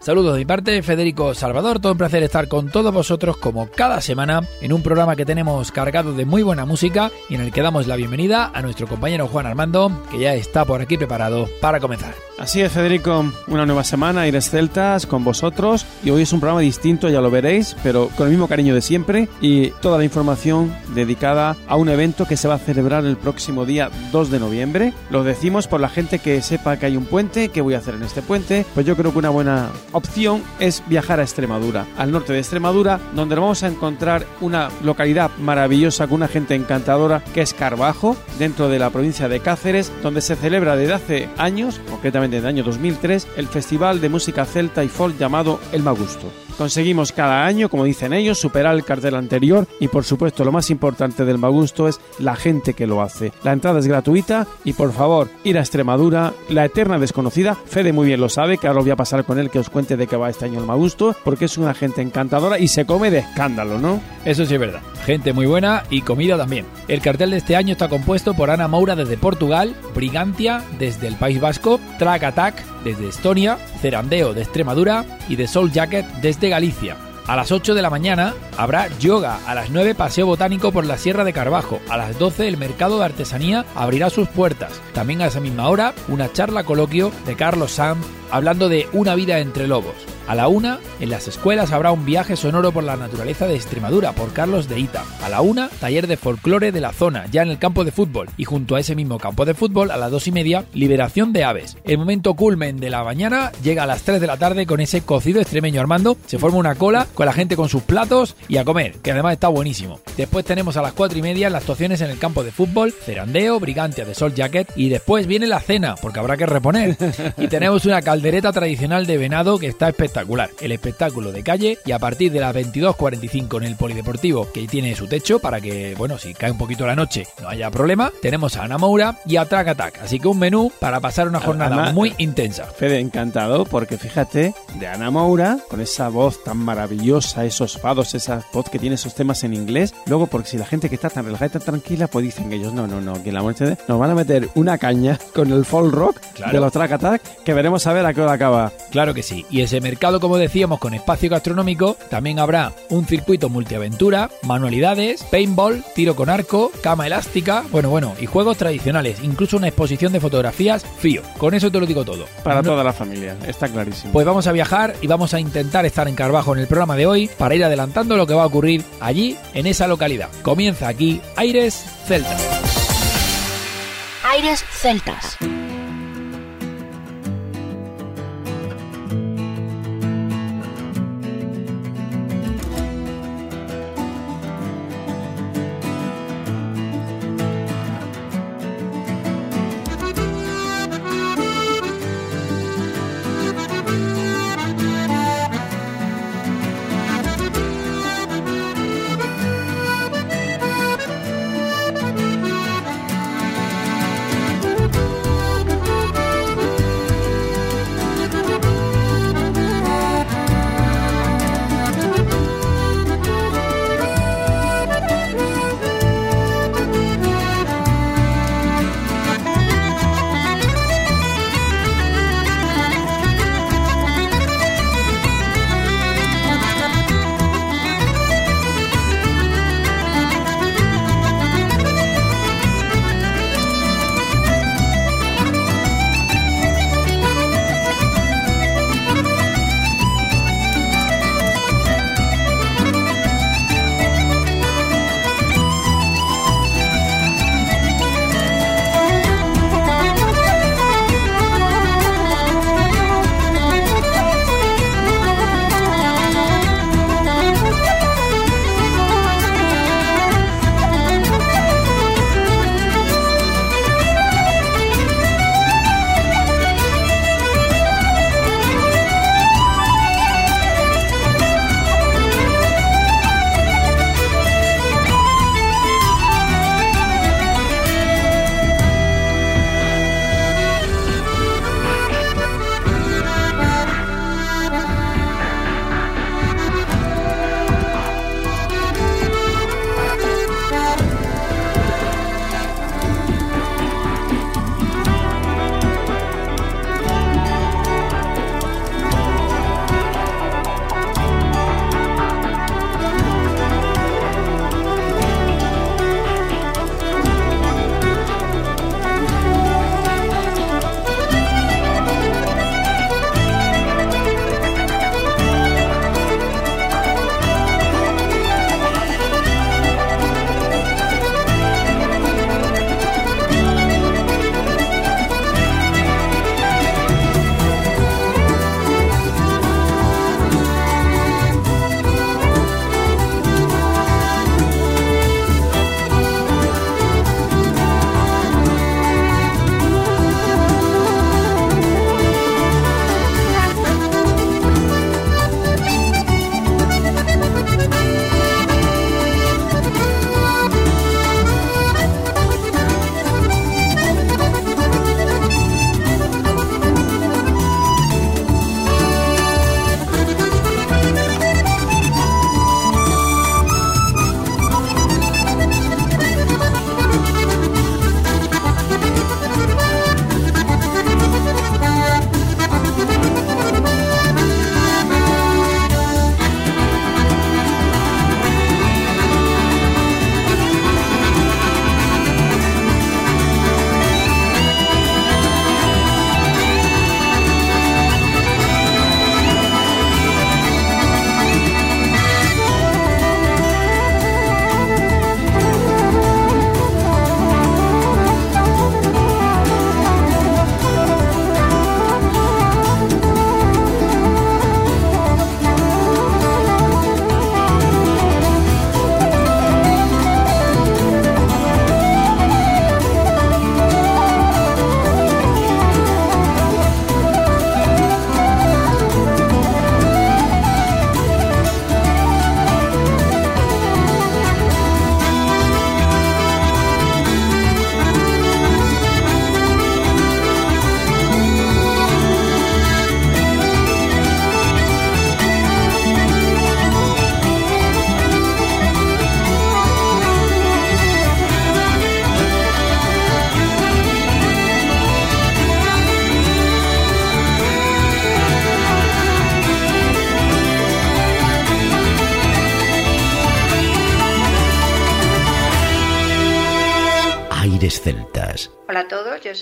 Saludos de mi parte, Federico Salvador. Todo un placer estar con todos vosotros como cada semana en un programa que tenemos cargado de muy buena música y en el que damos la bienvenida a nuestro compañero Juan Armando, que ya está por aquí preparado para comenzar. Así es, Federico, una nueva semana, Aires Celtas, con vosotros. Y hoy es un programa distinto, ya lo veréis, pero con el mismo cariño de siempre. Y toda la información dedicada a un evento que se va a celebrar el próximo día 2 de noviembre. Lo decimos por la gente que sepa que hay un puente, qué voy a hacer en este puente. Pues yo creo que una buena opción es viajar a Extremadura, al norte de Extremadura, donde vamos a encontrar una localidad maravillosa con una gente encantadora que es Carbajo, dentro de la provincia de Cáceres, donde se celebra desde hace años, concretamente desde el año 2003, el festival de música celta y folk llamado El Magusto. Conseguimos cada año, como dicen ellos, superar el cartel anterior y por supuesto lo más importante del Magusto es la gente que lo hace. La entrada es gratuita y por favor ir a Extremadura, la eterna desconocida, Fede muy bien lo sabe, que ahora voy a pasar con él que os cuente de qué va este año el Magusto, porque es una gente encantadora y se come de escándalo, ¿no? Eso sí es verdad. Gente muy buena y comida también. El cartel de este año está compuesto por Ana Moura desde Portugal, Brigantia desde el País Vasco, Track Attack desde Estonia, Cerandeo de Extremadura y The Soul Jacket desde Galicia. A las 8 de la mañana habrá yoga, a las 9 paseo botánico por la Sierra de Carbajo, a las 12 el mercado de artesanía abrirá sus puertas. También a esa misma hora una charla coloquio de Carlos Sanz hablando de una vida entre lobos. A la una, en las escuelas habrá un viaje sonoro por la naturaleza de Extremadura por Carlos de Ita. A la una, taller de folclore de la zona, ya en el campo de fútbol. Y junto a ese mismo campo de fútbol, a las dos y media, liberación de aves. El momento culmen de la mañana llega a las 3 de la tarde con ese cocido extremeño Armando. Se forma una cola con la gente con sus platos y a comer, que además está buenísimo. Después tenemos a las 4 y media las actuaciones en el campo de fútbol, cerandeo, brigantia de Sol Jacket. Y después viene la cena, porque habrá que reponer. Y tenemos una caldereta tradicional de venado que está espectacular el espectáculo de calle y a partir de las 22.45 en el Polideportivo, que tiene su techo para que, bueno, si cae un poquito la noche no haya problema, tenemos a Ana Moura y a Track Attack. Así que un menú para pasar una jornada Además, muy intensa. Fede, encantado, porque fíjate, de Ana Moura, con esa voz tan maravillosa, esos fados, esa voz que tiene esos temas en inglés, luego porque si la gente que está tan relajada y tan tranquila, pues dicen ellos, no, no, no, que la noche nos van a meter una caña con el folk rock Claro. de los Track Attack, que veremos a ver a qué hora acaba. Claro que sí. Y ese mercado, como decíamos, con espacio gastronómico, también habrá un circuito multiaventura, manualidades, paintball, tiro con arco, cama elástica, bueno, bueno, y juegos tradicionales, incluso una exposición de fotografías fío. Con eso te lo digo todo. Para No- toda la familia, está clarísimo. Pues vamos a viajar y vamos a intentar estar en Carbajo en el programa de hoy para ir adelantando lo que va a ocurrir allí, en esa localidad. Comienza aquí Aires Celta. Aires Celtas.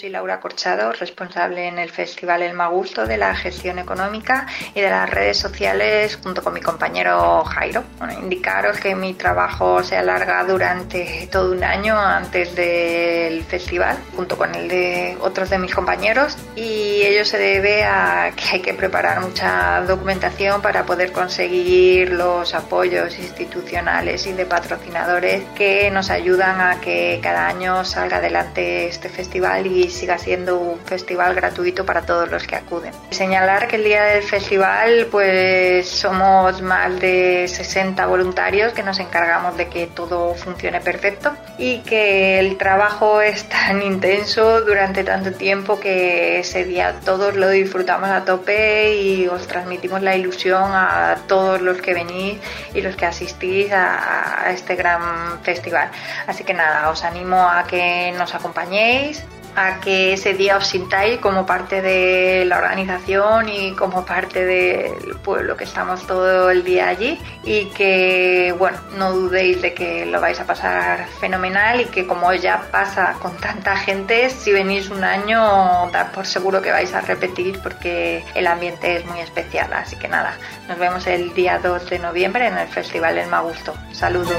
Soy Laura Corchado, responsable en el Festival El Magusto de la gestión económica y de las redes sociales junto con mi compañero Jairo. Bueno, indicaros que mi trabajo se alarga durante todo un año antes del festival, junto con el de otros de mis compañeros, y ello se debe a que hay que preparar mucha documentación para poder conseguir los apoyos institucionales y de patrocinadores que nos ayudan a que cada año salga adelante este festival y siga siendo un festival gratuito para todos los que acuden. Señalar que el día del festival pues somos más de 60 voluntarios que nos encargamos de que todo funcione perfecto y que el trabajo es tan intenso durante tanto tiempo que ese día todos lo disfrutamos a tope y os transmitimos la ilusión a todos los que venís y los que asistís a, a este gran festival. Así que nada, os animo a que nos acompañéis a que ese día os sintáis como parte de la organización y como parte del pueblo que estamos todo el día allí y que bueno no dudéis de que lo vais a pasar fenomenal y que como ya pasa con tanta gente si venís un año dar por seguro que vais a repetir porque el ambiente es muy especial. Así que nada nos vemos el día 2 de noviembre en el Festival del Magusto. Saludos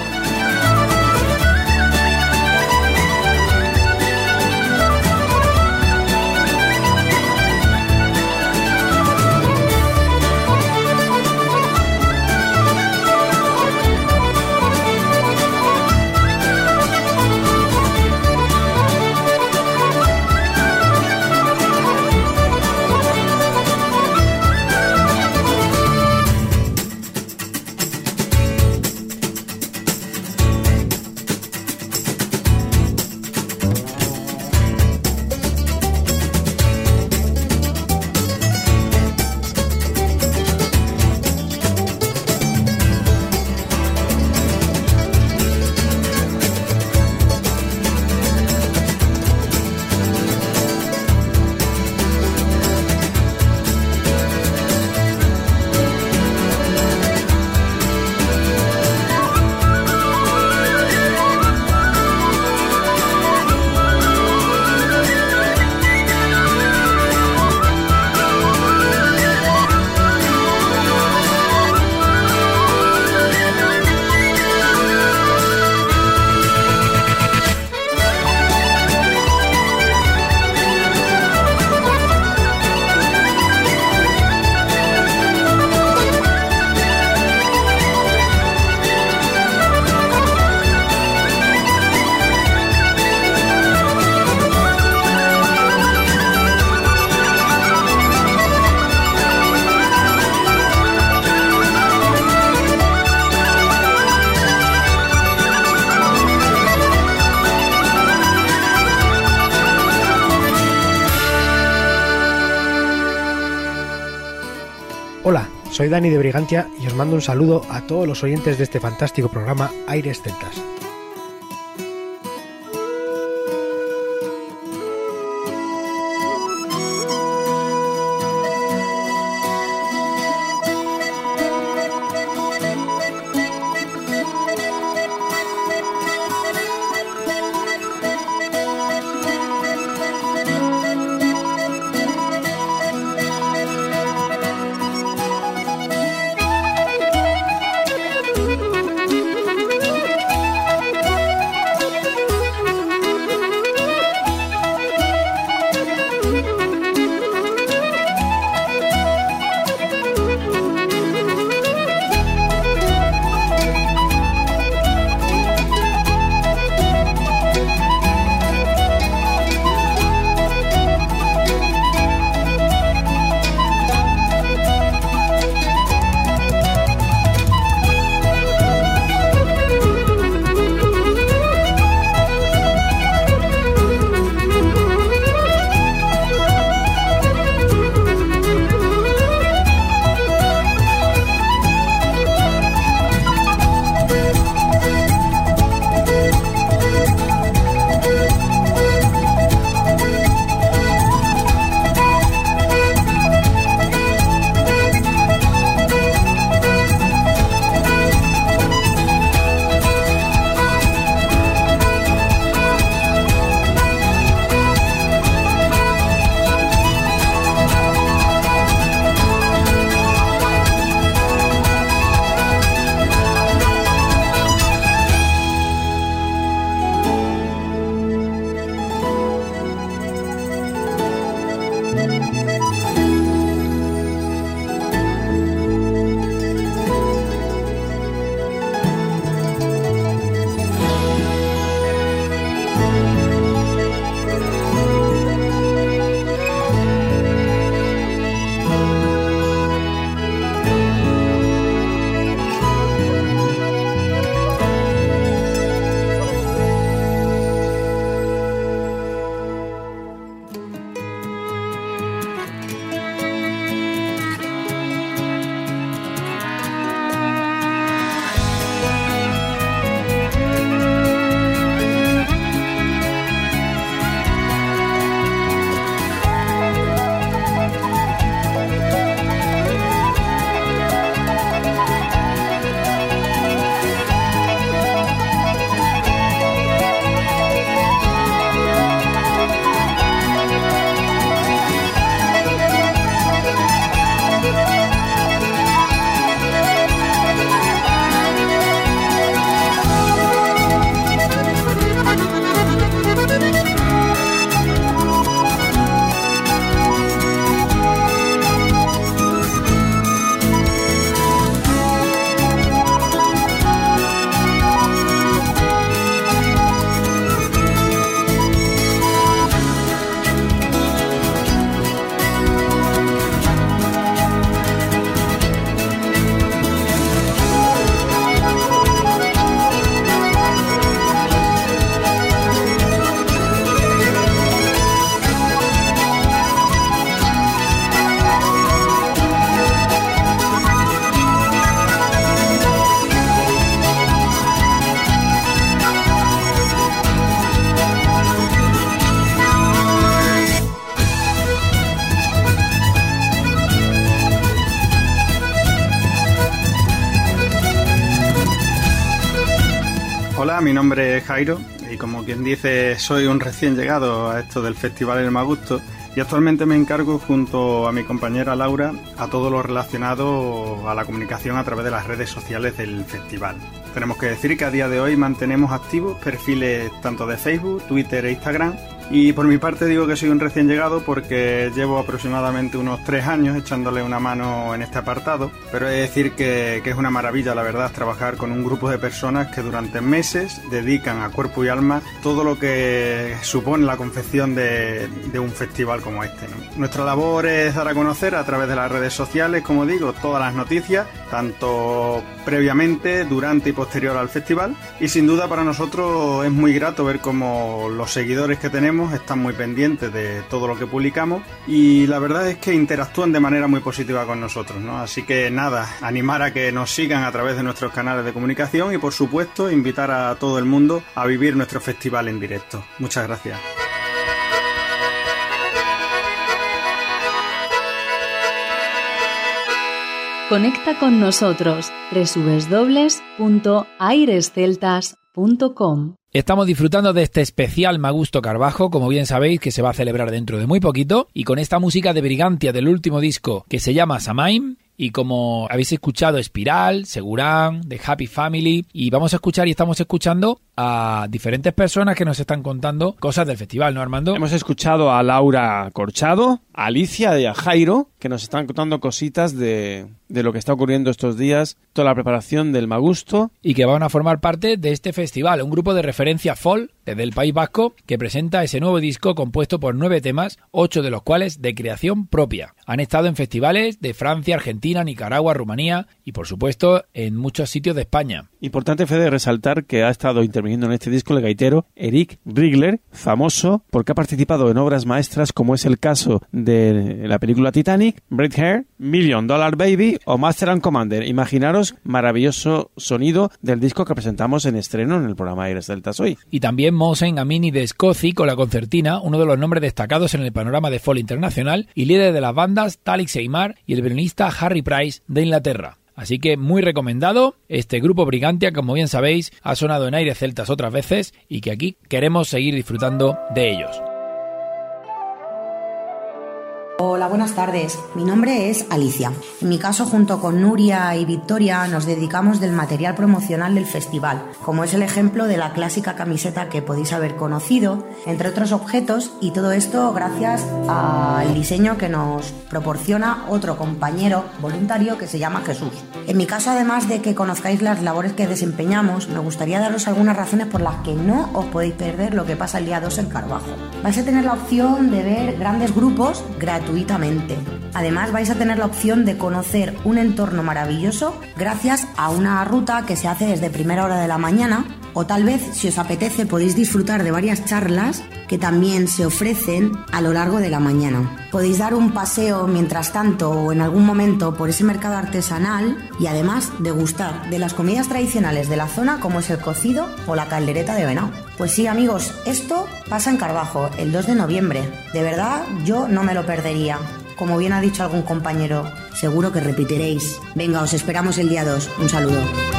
Dani de Brigantia y os mando un saludo a todos los oyentes de este fantástico programa Aires Celtas. Y como quien dice soy un recién llegado a esto del Festival El Magusto y actualmente me encargo junto a mi compañera Laura a todo lo relacionado a la comunicación a través de las redes sociales del festival. Tenemos que decir que a día de hoy mantenemos activos perfiles tanto de Facebook, Twitter e Instagram y por mi parte digo que soy un recién llegado porque llevo aproximadamente unos tres años echándole una mano en este apartado, pero he de decir que, es una maravilla, la verdad, trabajar con un grupo de personas que durante meses dedican a cuerpo y alma todo lo que supone la confección de, un festival como este. Nuestra labor es dar a conocer a través de las redes sociales, como digo, todas las noticias, tanto previamente, durante y posterior al festival, y sin duda para nosotros es muy grato ver cómo los seguidores que tenemos están muy pendientes de todo lo que publicamos y la verdad es que interactúan de manera muy positiva con nosotros, ¿no? Así que nada, animar a que nos sigan a través de nuestros canales de comunicación y por supuesto invitar a todo el mundo a vivir nuestro festival en directo. Muchas gracias. Conecta con nosotros www.airesceltas.com Estamos disfrutando de este especial Magusto Carbajo, como bien sabéis, que se va a celebrar dentro de muy poquito, y con esta música de Brigantia del último disco que se llama Samaim, y como habéis escuchado Espiral, Segurán, The Happy Family y vamos a escuchar y estamos escuchando a diferentes personas que nos están contando cosas del festival, ¿no Armando? Hemos escuchado a Laura Corchado, a Alicia y a Jairo que nos están contando cositas de, de lo que está ocurriendo estos días, toda la preparación del Magusto. Y que van a formar parte de este festival, un grupo de referencia folk desde el País Vasco que presenta ese nuevo disco compuesto por nueve temas, ocho de los cuales de creación propia. Han estado en festivales de Francia, Argentina, Nicaragua, Rumanía y por supuesto en muchos sitios de España. Importante, Fede, resaltar que ha estado en este disco el gaitero Eric Rigler, famoso porque ha participado en obras maestras como es el caso de la película Titanic, Break Hair, Million Dollar Baby o Master and Commander. Imaginaros maravilloso sonido del disco que presentamos en estreno en el programa Aires Deltas hoy. Y también Mosen Amini de Scozi con la concertina, uno de los nombres destacados en el panorama de folk internacional y líder de las bandas Talik Seymar y el violinista Harry Price de Inglaterra. Así que muy recomendado. Este grupo Brigantia, como bien sabéis, ha sonado en aire celtas otras veces y que aquí queremos seguir disfrutando de ellos. Buenas tardes. Mi nombre es Alicia. En mi caso, junto con Nuria y Victoria, nos dedicamos del material promocional del festival, como es el ejemplo de la clásica camiseta que podéis haber conocido, entre otros objetos, y todo esto gracias al diseño que nos proporciona otro compañero voluntario que se llama Jesús. En mi caso, además de que conozcáis las labores que desempeñamos, me gustaría daros algunas razones por las que no os podéis perder lo que pasa el día 2 en Carbajo. Vais a tener la opción de ver grandes grupos gratuitos Además vais a tener la opción de conocer un entorno maravilloso gracias a una ruta que se hace desde primera hora de la mañana o tal vez si os apetece podéis disfrutar de varias charlas que también se ofrecen a lo largo de la mañana. Podéis dar un paseo mientras tanto o en algún momento por ese mercado artesanal y además degustar de las comidas tradicionales de la zona como es el cocido o la caldereta de venado. Pues sí amigos, esto pasa en Carbajo el 2 de noviembre. De verdad yo no me lo perdería. Como bien ha dicho algún compañero, seguro que repetiréis. Venga, os esperamos el día 2. Un saludo.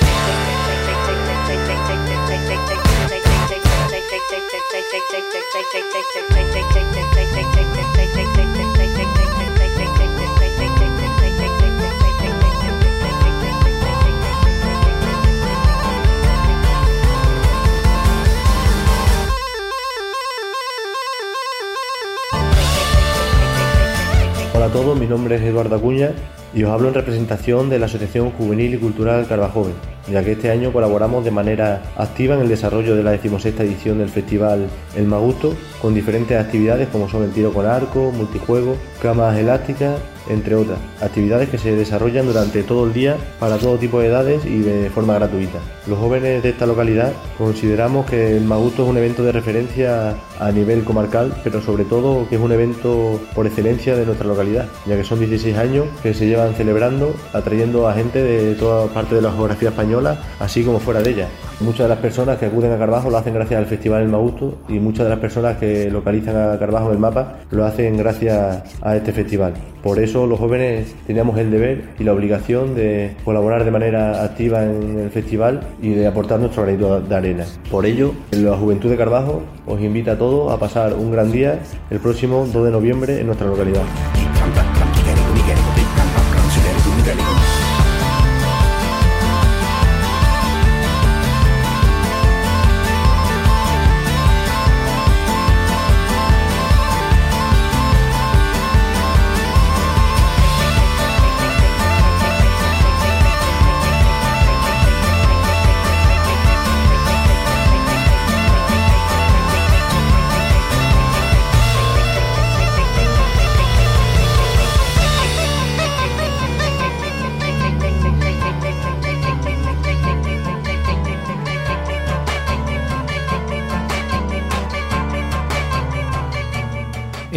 Hola a todos, mi nombre es Eduardo Acuña y os hablo en representación de la Asociación Juvenil y Cultural Carvajoven, ya que este año colaboramos de manera activa en el desarrollo de la decimosexta edición del festival El Magusto, con diferentes actividades como son el tiro con arco, multijuego, camas elásticas, entre otras, actividades que se desarrollan durante todo el día para todo tipo de edades y de forma gratuita. Los jóvenes de esta localidad consideramos que el Magusto es un evento de referencia a nivel comarcal, pero sobre todo que es un evento por excelencia de nuestra localidad, ya que son 16 años que se celebrando, atrayendo a gente de toda parte de la geografía española, así como fuera de ella. Muchas de las personas que acuden a Carvajo lo hacen gracias al Festival El Magusto y muchas de las personas que localizan a Carvajo en el mapa lo hacen gracias a este festival. Por eso los jóvenes teníamos el deber y la obligación de colaborar de manera activa en el festival y de aportar nuestro granito de arena. Por ello, la Juventud de Carvajo os invita a todos a pasar un gran día el próximo 2 de noviembre en nuestra localidad.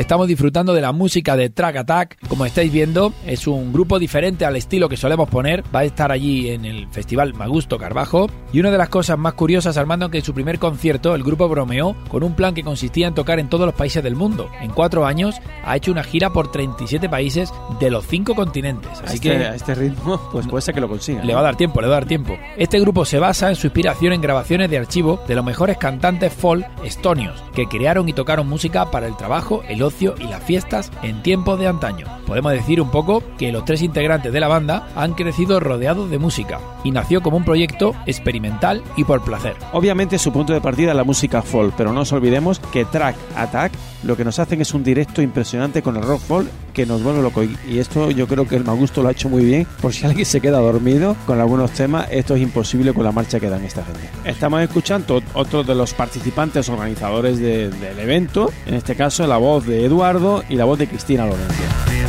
Estamos disfrutando de la música de Track Attack. Como estáis viendo, es un grupo diferente al estilo que solemos poner. Va a estar allí en el Festival Magusto Carbajo. Y una de las cosas más curiosas, Armando, que en su primer concierto el grupo bromeó con un plan que consistía en tocar en todos los países del mundo. En cuatro años ha hecho una gira por 37 países de los cinco continentes. Así este, que a este ritmo, pues puede ser que lo consiga. Le va a dar tiempo, le va a dar tiempo. Este grupo se basa en su inspiración en grabaciones de archivo de los mejores cantantes folk estonios que crearon y tocaron música para el trabajo, el ocio y las fiestas en tiempos de antaño. Podemos decir un poco que los tres integrantes de la banda han crecido rodeados de música y nació como un proyecto experimental y por placer. Obviamente su punto de partida es la música folk, pero no nos olvidemos que Track Attack lo que nos hacen es un directo impresionante con el rock folk que nos vuelve loco. Y esto yo creo que el Magusto lo ha hecho muy bien. Por si alguien se queda dormido con algunos temas, esto es imposible con la marcha que dan esta gente. Estamos escuchando otro de los participantes organizadores de, del evento, en este caso la voz de Eduardo y la voz de Cristina Lorenzo.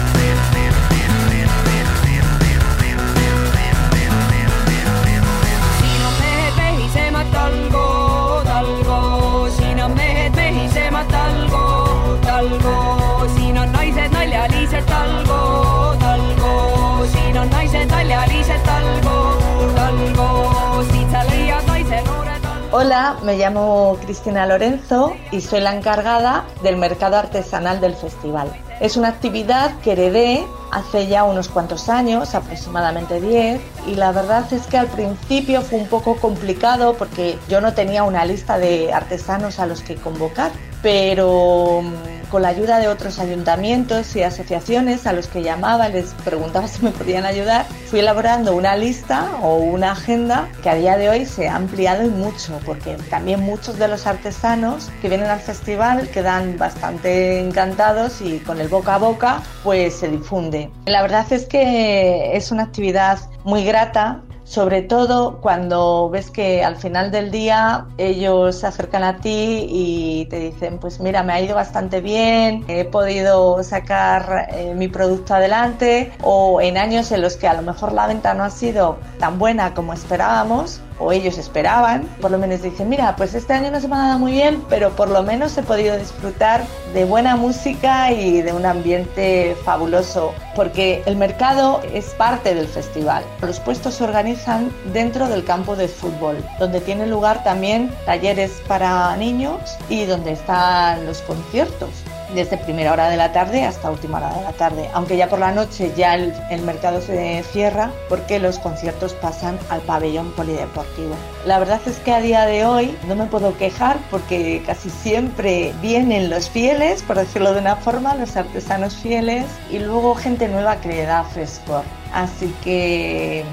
Me llamo Cristina Lorenzo y soy la encargada del mercado artesanal del festival. Es una actividad que heredé hace ya unos cuantos años, aproximadamente 10, y la verdad es que al principio fue un poco complicado porque yo no tenía una lista de artesanos a los que convocar, pero mm, con la ayuda de otros ayuntamientos y asociaciones a los que llamaba, les preguntaba si me podían ayudar, fui elaborando una lista o una agenda que a día de hoy se ha ampliado y mucho, porque también muchos de los artesanos que vienen al festival quedan bastante encantados y con el boca a boca pues se difunde. La verdad es que es una actividad muy grata sobre todo cuando ves que al final del día ellos se acercan a ti y te dicen, pues mira, me ha ido bastante bien, he podido sacar eh, mi producto adelante o en años en los que a lo mejor la venta no ha sido tan buena como esperábamos, o ellos esperaban. Por lo menos dicen, mira, pues este año no se me ha dado muy bien, pero por lo menos he podido disfrutar de buena música y de un ambiente fabuloso, porque el mercado es parte del festival. Los puestos se organizan dentro del campo de fútbol, donde tienen lugar también talleres para niños y donde están los conciertos desde primera hora de la tarde hasta última hora de la tarde, aunque ya por la noche ya el, mercado se cierra porque los conciertos pasan al pabellón polideportivo. La verdad es que a día de hoy no me puedo quejar porque casi siempre vienen los fieles, por decirlo de una forma, los artesanos fieles y luego gente nueva que le da frescor. Así que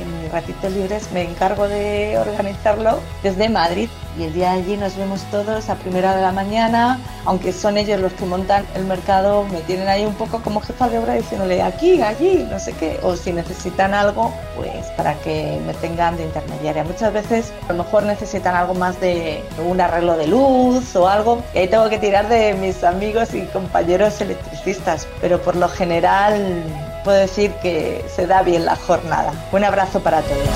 en mis ratitos libres me encargo de organizarlo desde Madrid. Y el día de allí nos vemos todos a primera de la mañana, aunque son ellos los que montan el mercado, me tienen ahí un poco como jefa de obra diciéndole aquí, allí, no sé qué, o si necesitan algo, pues para que me tengan de intermediaria. Muchas veces a lo mejor necesitan algo más de un arreglo de luz o algo, y ahí tengo que tirar de mis amigos y compañeros electricistas, pero por lo general puedo decir que se da bien la jornada. Un abrazo para todos.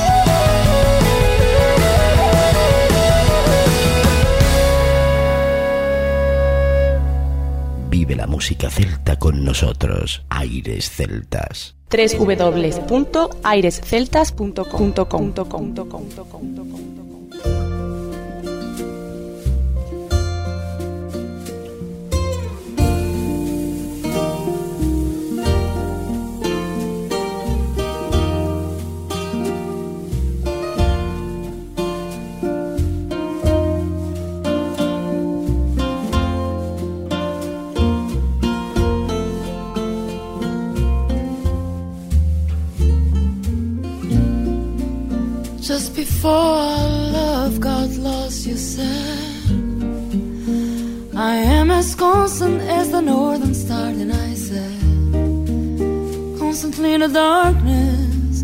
Vive la música celta con nosotros. Aires Celtas. www.airesceltas.com before our love got lost, you said I am as constant as the northern star. And I said, constantly in the darkness.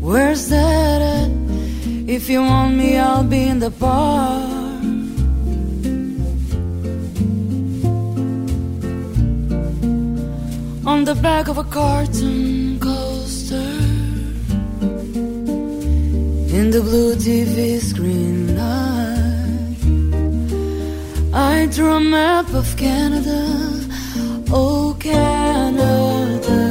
Where's that at? If you want me, I'll be in the bar. On the back of a carton the blue TV screen. I, I drew a map of Canada, oh Canada,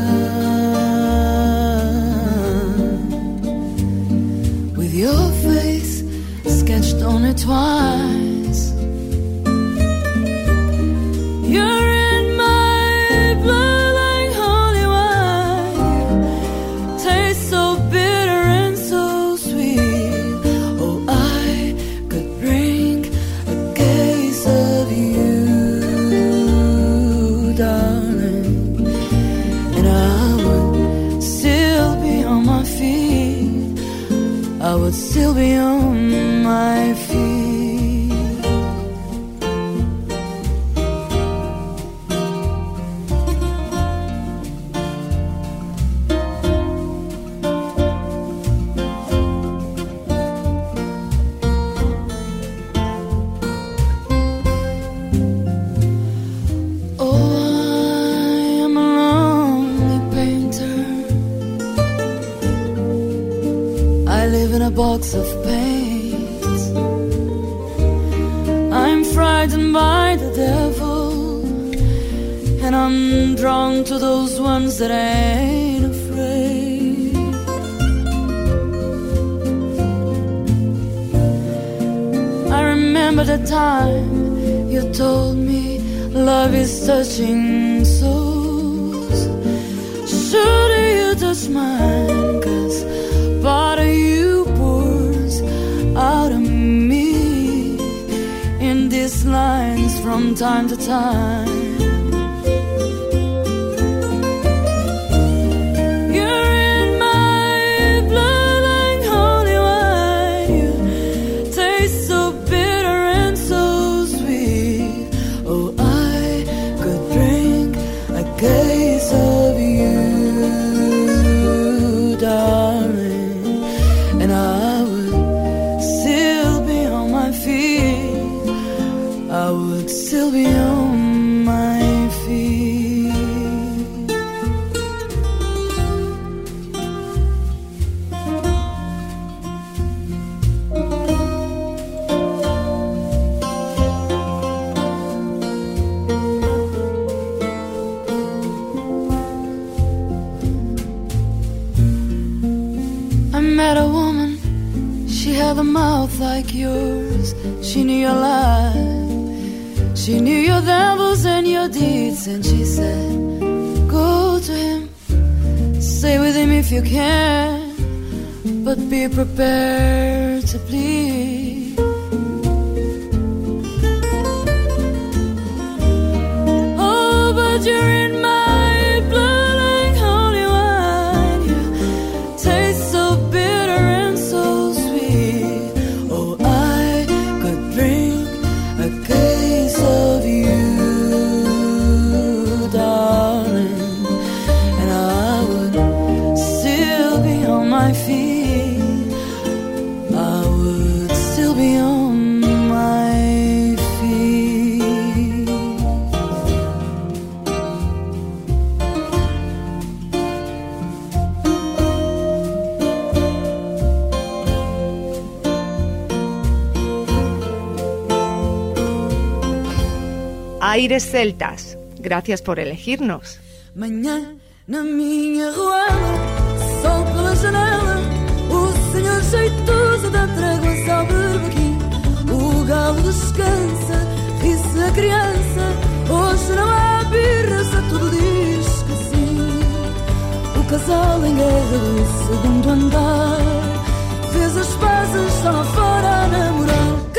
with your face sketched on it twice. Of paints. I'm frightened by the devil, and I'm drawn to those ones that ain't afraid. I remember the time you told me love is touching souls. Should you touch mine? From time to time. met a woman, she had a mouth like yours. She knew your life, she knew your devils and your deeds. And she said, Go to him, stay with him if you can, but be prepared to bleed. Oh, but you're Aires Celtas, gracias por elegirnos. Manhã na minha ruela, sol pela janela, o senhor jeitoso dá tréguas ao berbequim. O galo descansa, ri-se a criança, hoje não há birras, a tudo diz que sim. O casal em guerra do segundo andar, fez as pazes só lá fora a namorar.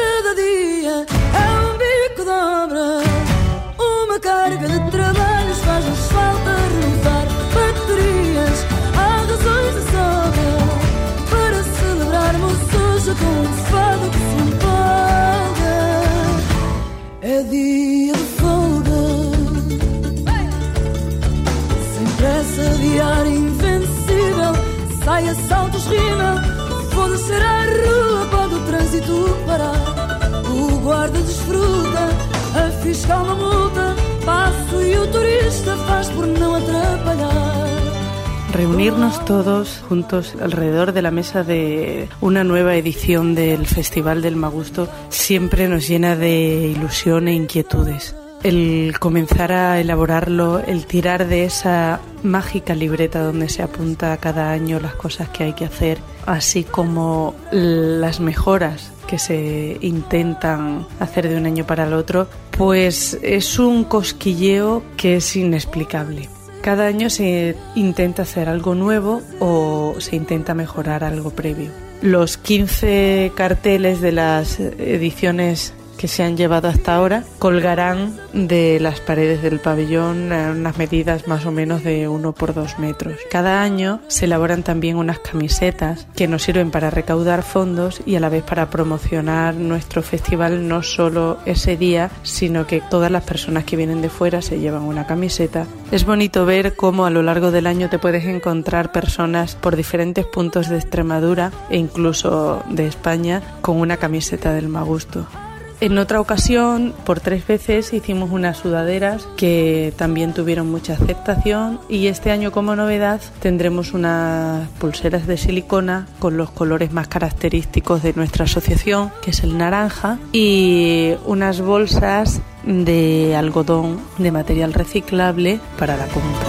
Carga de trabalhos faz-nos falta renovar baterias. Há razões de sobra para celebrarmos hoje com um fado que se empolga. É dia de folga. Sem pressa, diário invencível. Sai a saltos, rima. Vou descer à rua, pode o trânsito parar. O guarda desfruta, a fiscal não multa. Reunirnos todos juntos alrededor de la mesa de una nueva edición del Festival del Magusto siempre nos llena de ilusión e inquietudes. El comenzar a elaborarlo, el tirar de esa mágica libreta donde se apunta cada año las cosas que hay que hacer, así como las mejoras que se intentan hacer de un año para el otro, pues es un cosquilleo que es inexplicable. Cada año se intenta hacer algo nuevo o se intenta mejorar algo previo. Los 15 carteles de las ediciones que se han llevado hasta ahora colgarán de las paredes del pabellón a unas medidas más o menos de uno por dos metros. Cada año se elaboran también unas camisetas que nos sirven para recaudar fondos y a la vez para promocionar nuestro festival no solo ese día, sino que todas las personas que vienen de fuera se llevan una camiseta. Es bonito ver cómo a lo largo del año te puedes encontrar personas por diferentes puntos de Extremadura e incluso de España con una camiseta del Magusto. En otra ocasión, por tres veces, hicimos unas sudaderas que también tuvieron mucha aceptación y este año como novedad tendremos unas pulseras de silicona con los colores más característicos de nuestra asociación, que es el naranja, y unas bolsas de algodón de material reciclable para la compra.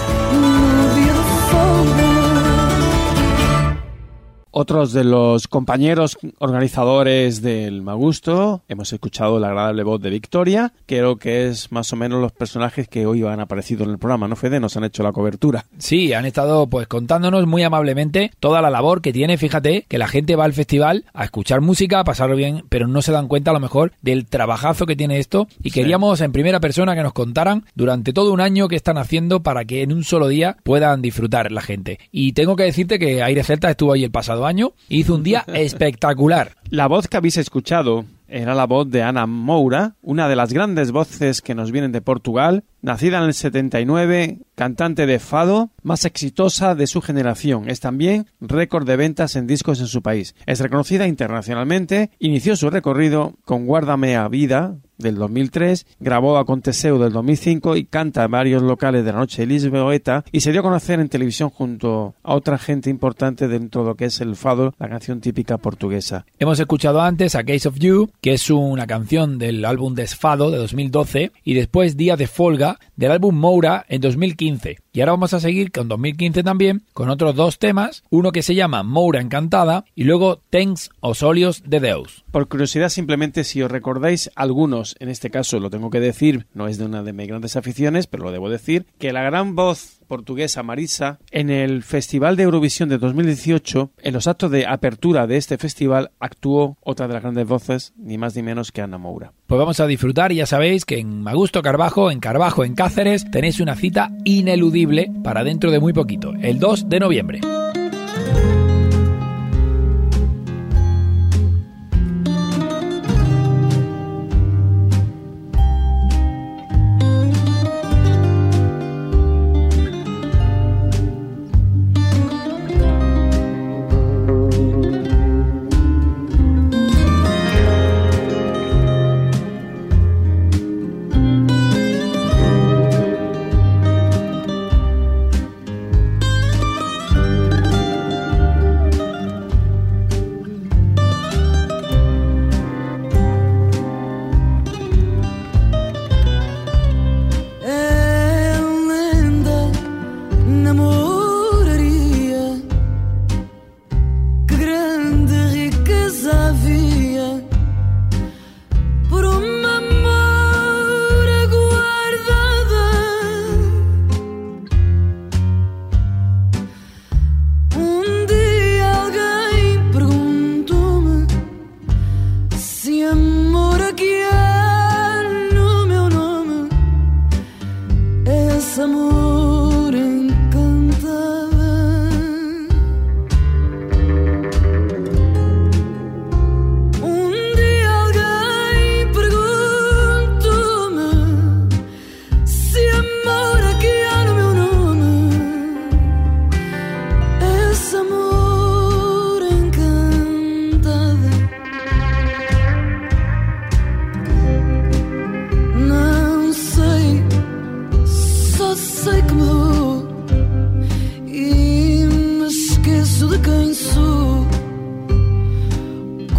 Otros de los compañeros organizadores del Magusto, hemos escuchado la agradable voz de Victoria, creo que es más o menos los personajes que hoy han aparecido en el programa, ¿no, Fede? Nos han hecho la cobertura. Sí, han estado pues contándonos muy amablemente toda la labor que tiene, fíjate, que la gente va al festival a escuchar música, a pasarlo bien, pero no se dan cuenta a lo mejor del trabajazo que tiene esto y queríamos en primera persona que nos contaran durante todo un año qué están haciendo para que en un solo día puedan disfrutar la gente. Y tengo que decirte que Aire Celta estuvo ahí el pasado año hizo un día espectacular. La voz que habéis escuchado era la voz de Ana Moura, una de las grandes voces que nos vienen de Portugal, nacida en el 79, cantante de fado, más exitosa de su generación. Es también récord de ventas en discos en su país. Es reconocida internacionalmente, inició su recorrido con Guárdame a Vida del 2003, grabó Aconteceu del 2005 y canta en varios locales de la noche de Lisboeta y se dio a conocer en televisión junto a otra gente importante dentro de lo que es el fado, la canción típica portuguesa. Hemos escuchado antes A Case of You, que es una canción del álbum Desfado de 2012, y después Día de Folga del álbum Moura en 2015. Y ahora vamos a seguir con 2015 también, con otros dos temas, uno que se llama Moura Encantada y luego Tens os Óleos de Deus. Por curiosidad, simplemente si os recordáis algunos, en este caso lo tengo que decir, no es de una de mis grandes aficiones, pero lo debo decir, que la gran voz portuguesa Marisa, en el Festival de Eurovisión de 2018, en los actos de apertura de este festival, actuó otra de las grandes voces, ni más ni menos que Ana Moura. Pues vamos a disfrutar y ya sabéis que en Magusto Carbajo, en Carbajo, en Cáceres, tenéis una cita ineludible para dentro de muy poquito, el 2 de noviembre.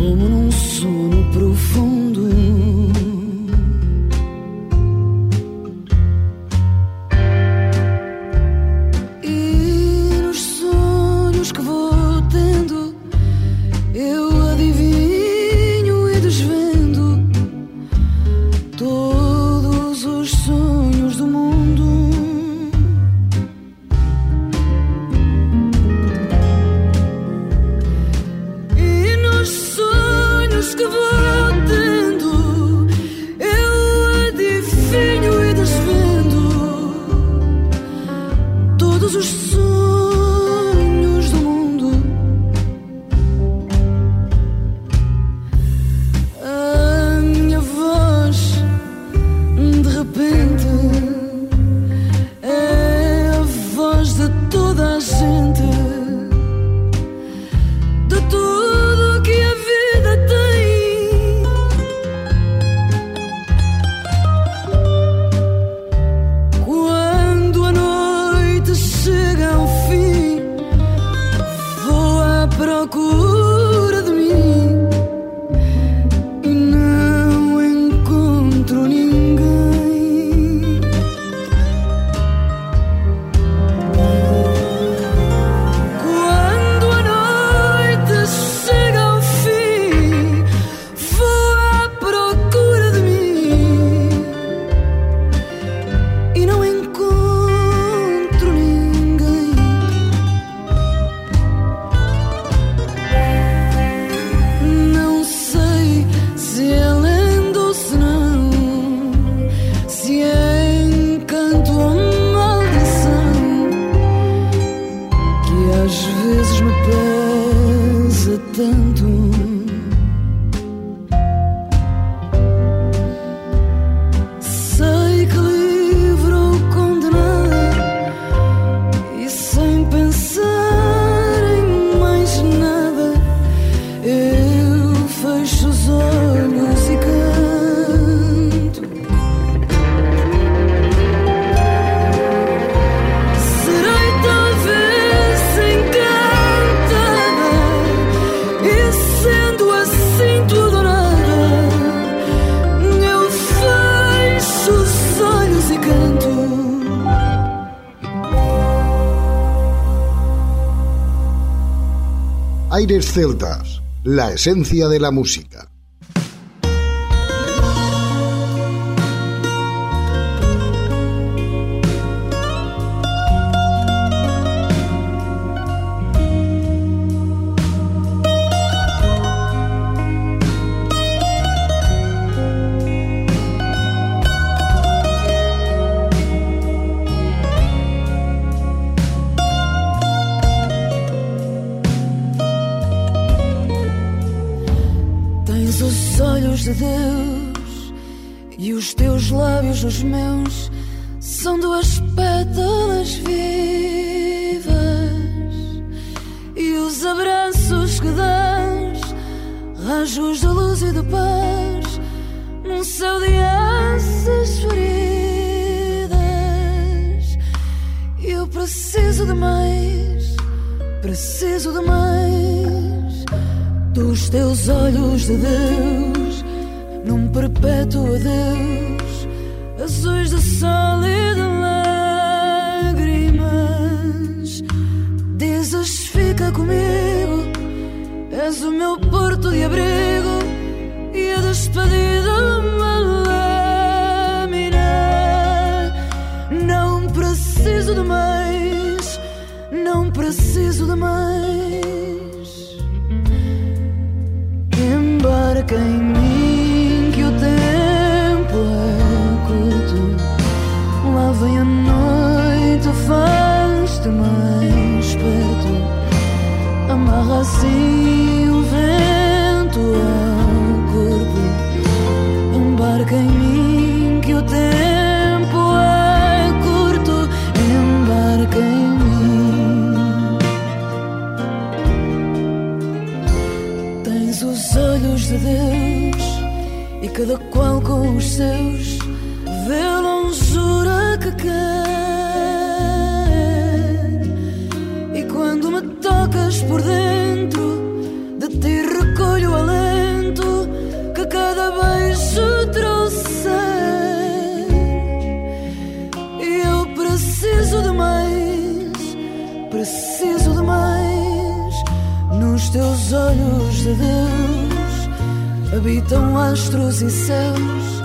Como num sono profundo. Celtas, la esencia de la música. Preciso de mais, preciso de mais dos teus olhos de Deus, num perpétuo adeus, azuis de sol e de lágrimas. Dizes fica comigo, és o meu porto de abrigo e a despedida preciso de mais. Embarca em cada qual com os seus habitam astros e céus,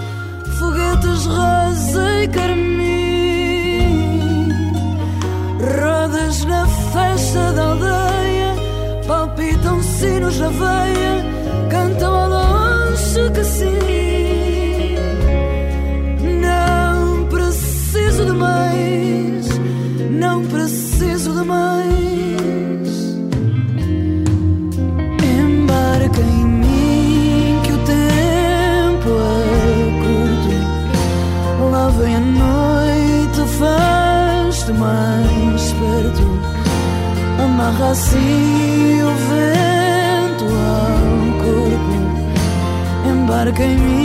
foguetes rosa e carmim. Rodas na festa da aldeia, palpitam sinos na veia, cantam ao longe que sim. Não preciso de mais, não preciso de mais. Amarra assim o vento ao corpo. Embarca em mim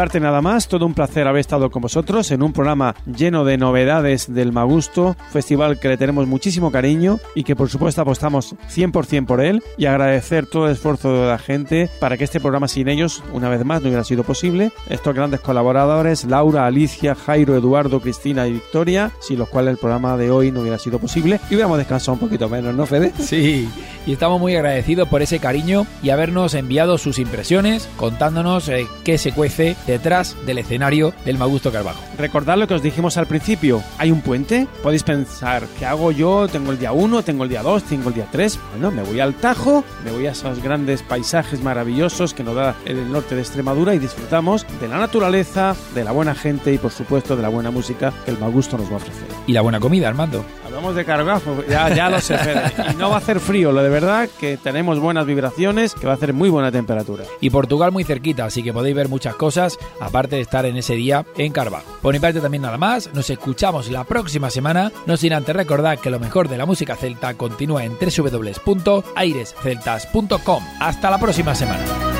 parte nada más, todo un placer haber estado con vosotros en un programa lleno de novedades del Magusto, festival que le tenemos muchísimo cariño y que por supuesto apostamos 100% por él y agradecer todo el esfuerzo de la gente para que este programa sin ellos, una vez más, no hubiera sido posible. Estos grandes colaboradores, Laura, Alicia, Jairo, Eduardo, Cristina y Victoria, sin los cuales el programa de hoy no hubiera sido posible y hubiéramos descansado un poquito menos, ¿no, Fede? Sí, y estamos muy agradecidos por ese cariño y habernos enviado sus impresiones contándonos eh, qué se cuece detrás del escenario del Magusto Carbajo. Recordad lo que os dijimos al principio, ¿hay un puente? Podéis pensar, ¿qué hago yo? Tengo el día 1, tengo el día 2, tengo el día 3. Bueno, me voy al Tajo, me voy a esos grandes paisajes maravillosos que nos da el norte de Extremadura y disfrutamos de la naturaleza, de la buena gente y por supuesto de la buena música que el Magusto nos va a ofrecer. Y la buena comida, Armando. Hablamos de cargazo, ya, ya lo sé, Fede. Y no va a hacer frío, lo de verdad que tenemos buenas vibraciones, que va a hacer muy buena temperatura. Y Portugal muy cerquita, así que podéis ver muchas cosas, aparte de estar en ese día en Carbajo. Por mi parte también nada más, nos escuchamos la próxima semana, no sin antes recordar que lo mejor de la música celta continúa en www.airesceltas.com. Hasta la próxima semana.